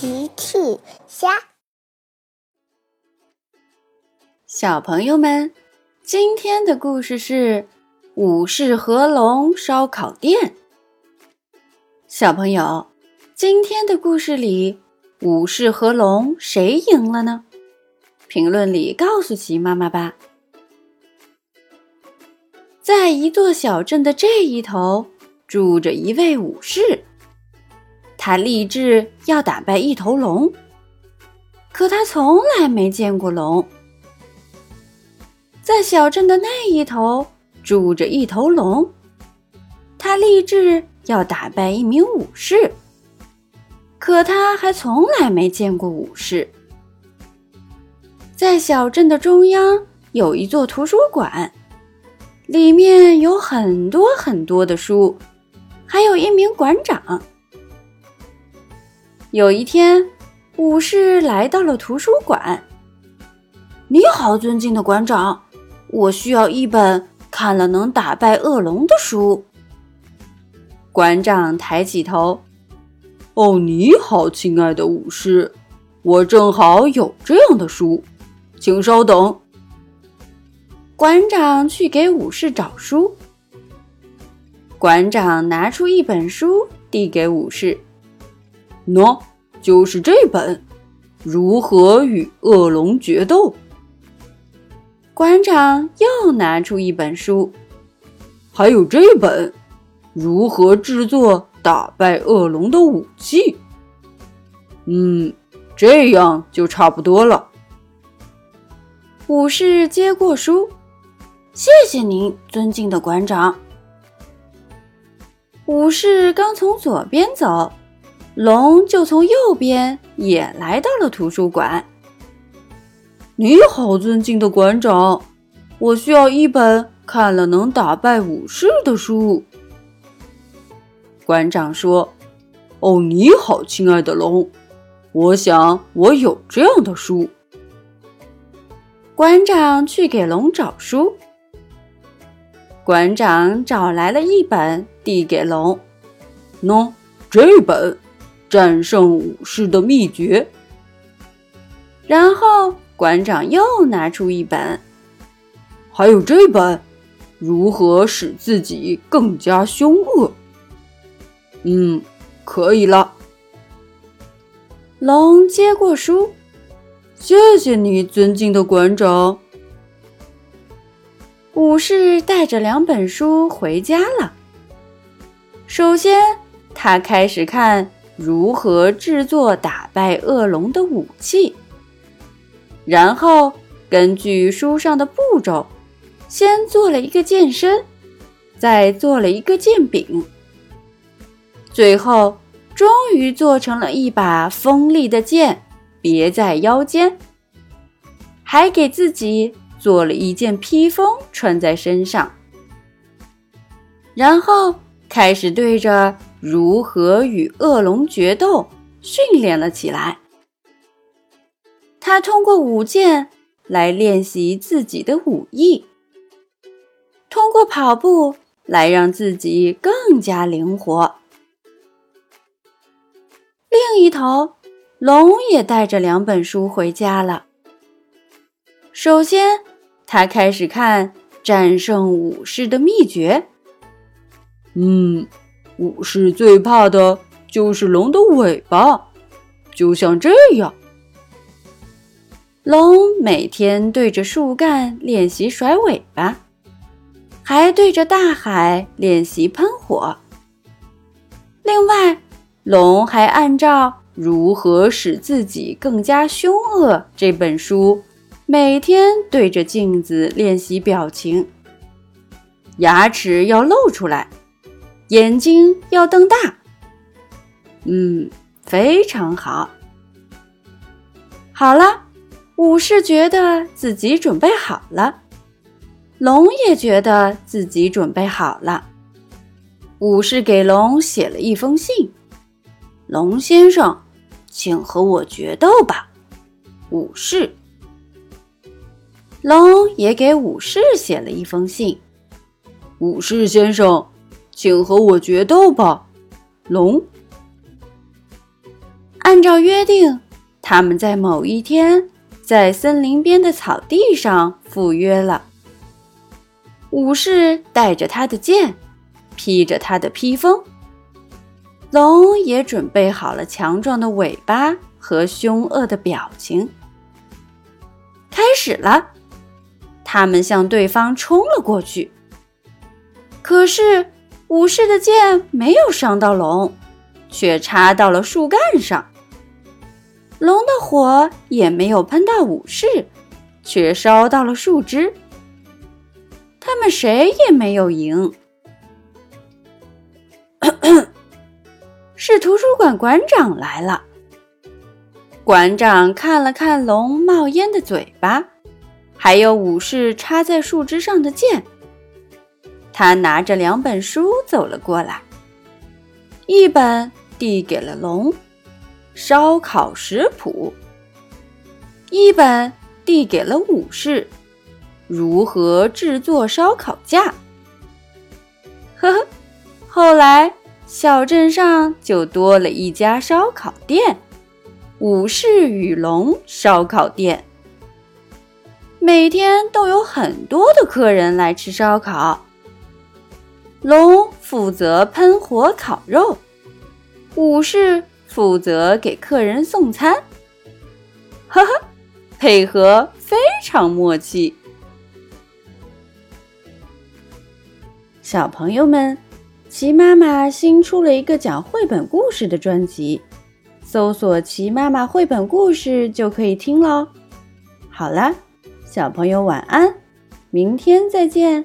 奇趣虾，小朋友们，今天的故事是武士和龙烧烤店。小朋友，今天的故事里，武士和龙谁赢了呢？评论里告诉奇妈妈吧。在一座小镇的这一头，住着一位武士。他立志要打败一头龙，可他从来没见过龙。在小镇的那一头住着一头龙，他立志要打败一名武士，可他还从来没见过武士。在小镇的中央有一座图书馆，里面有很多很多的书，还有一名馆长。有一天，武士来到了图书馆。你好，尊敬的馆长，我需要一本看了能打败恶龙的书。馆长抬起头。哦，你好，亲爱的武士，我正好有这样的书，请稍等。馆长去给武士找书。馆长拿出一本书，递给武士。喏，就是这本《如何与恶龙决斗》。馆长又拿出一本书，还有这本《如何制作打败恶龙的武器》。嗯，这样就差不多了。武士接过书，谢谢您，尊敬的馆长。武士刚从左边走。龙就从右边也来到了图书馆。你好，尊敬的馆长，我需要一本看了能打败武士的书。馆长说：“哦，你好，亲爱的龙，我想我有这样的书。”馆长去给龙找书。馆长找来了一本，递给龙：“喏，这本。”战胜武士的秘诀。然后馆长又拿出一本，还有这本，如何使自己更加凶恶？嗯，可以了。龙接过书，谢谢你，尊敬的馆长。武士带着两本书回家了。首先，他开始看。如何制作打败恶龙的武器？然后根据书上的步骤，先做了一个剑身，再做了一个剑柄，最后终于做成了一把锋利的剑，别在腰间，还给自己做了一件披风穿在身上，然后开始对着。如何与恶龙决斗？训练了起来。他通过舞剑来练习自己的武艺，通过跑步来让自己更加灵活。另一头，龙也带着两本书回家了。首先，他开始看《战胜武士的秘诀》。嗯。武士最怕的就是龙的尾巴，就像这样。龙每天对着树干练习甩尾巴，还对着大海练习喷火。另外，龙还按照《如何使自己更加凶恶》这本书，每天对着镜子练习表情，牙齿要露出来。眼睛要瞪大。嗯，非常好。好了，武士觉得自己准备好了，龙也觉得自己准备好了。武士给龙写了一封信：“龙先生，请和我决斗吧。”武士。龙也给武士写了一封信：“武士先生。”请和我决斗吧，龙。按照约定，他们在某一天在森林边的草地上赴约了。武士带着他的剑，披着他的披风，龙也准备好了强壮的尾巴和凶恶的表情。开始了，他们向对方冲了过去。可是武士的剑没有伤到龙，却插到了树干上。龙的火也没有喷到武士，却烧到了树枝。他们谁也没有赢。是图书馆馆长来了。馆长看了看龙冒烟的嘴巴，还有武士插在树枝上的剑。他拿着两本书走了过来，一本递给了龙，《烧烤食谱》；一本递给了武士，《如何制作烧烤架》。呵呵，后来小镇上就多了一家烧烤店。武士与龙烧烤店每天都有很多的客人来吃烧烤。龙负责喷火烤肉，武士负责给客人送餐。呵呵，配合非常默契。小朋友们，齐妈妈新出了一个讲绘本故事的专辑。搜索“齐妈妈绘本故事”就可以听喽。好啦，小朋友晚安，明天再见。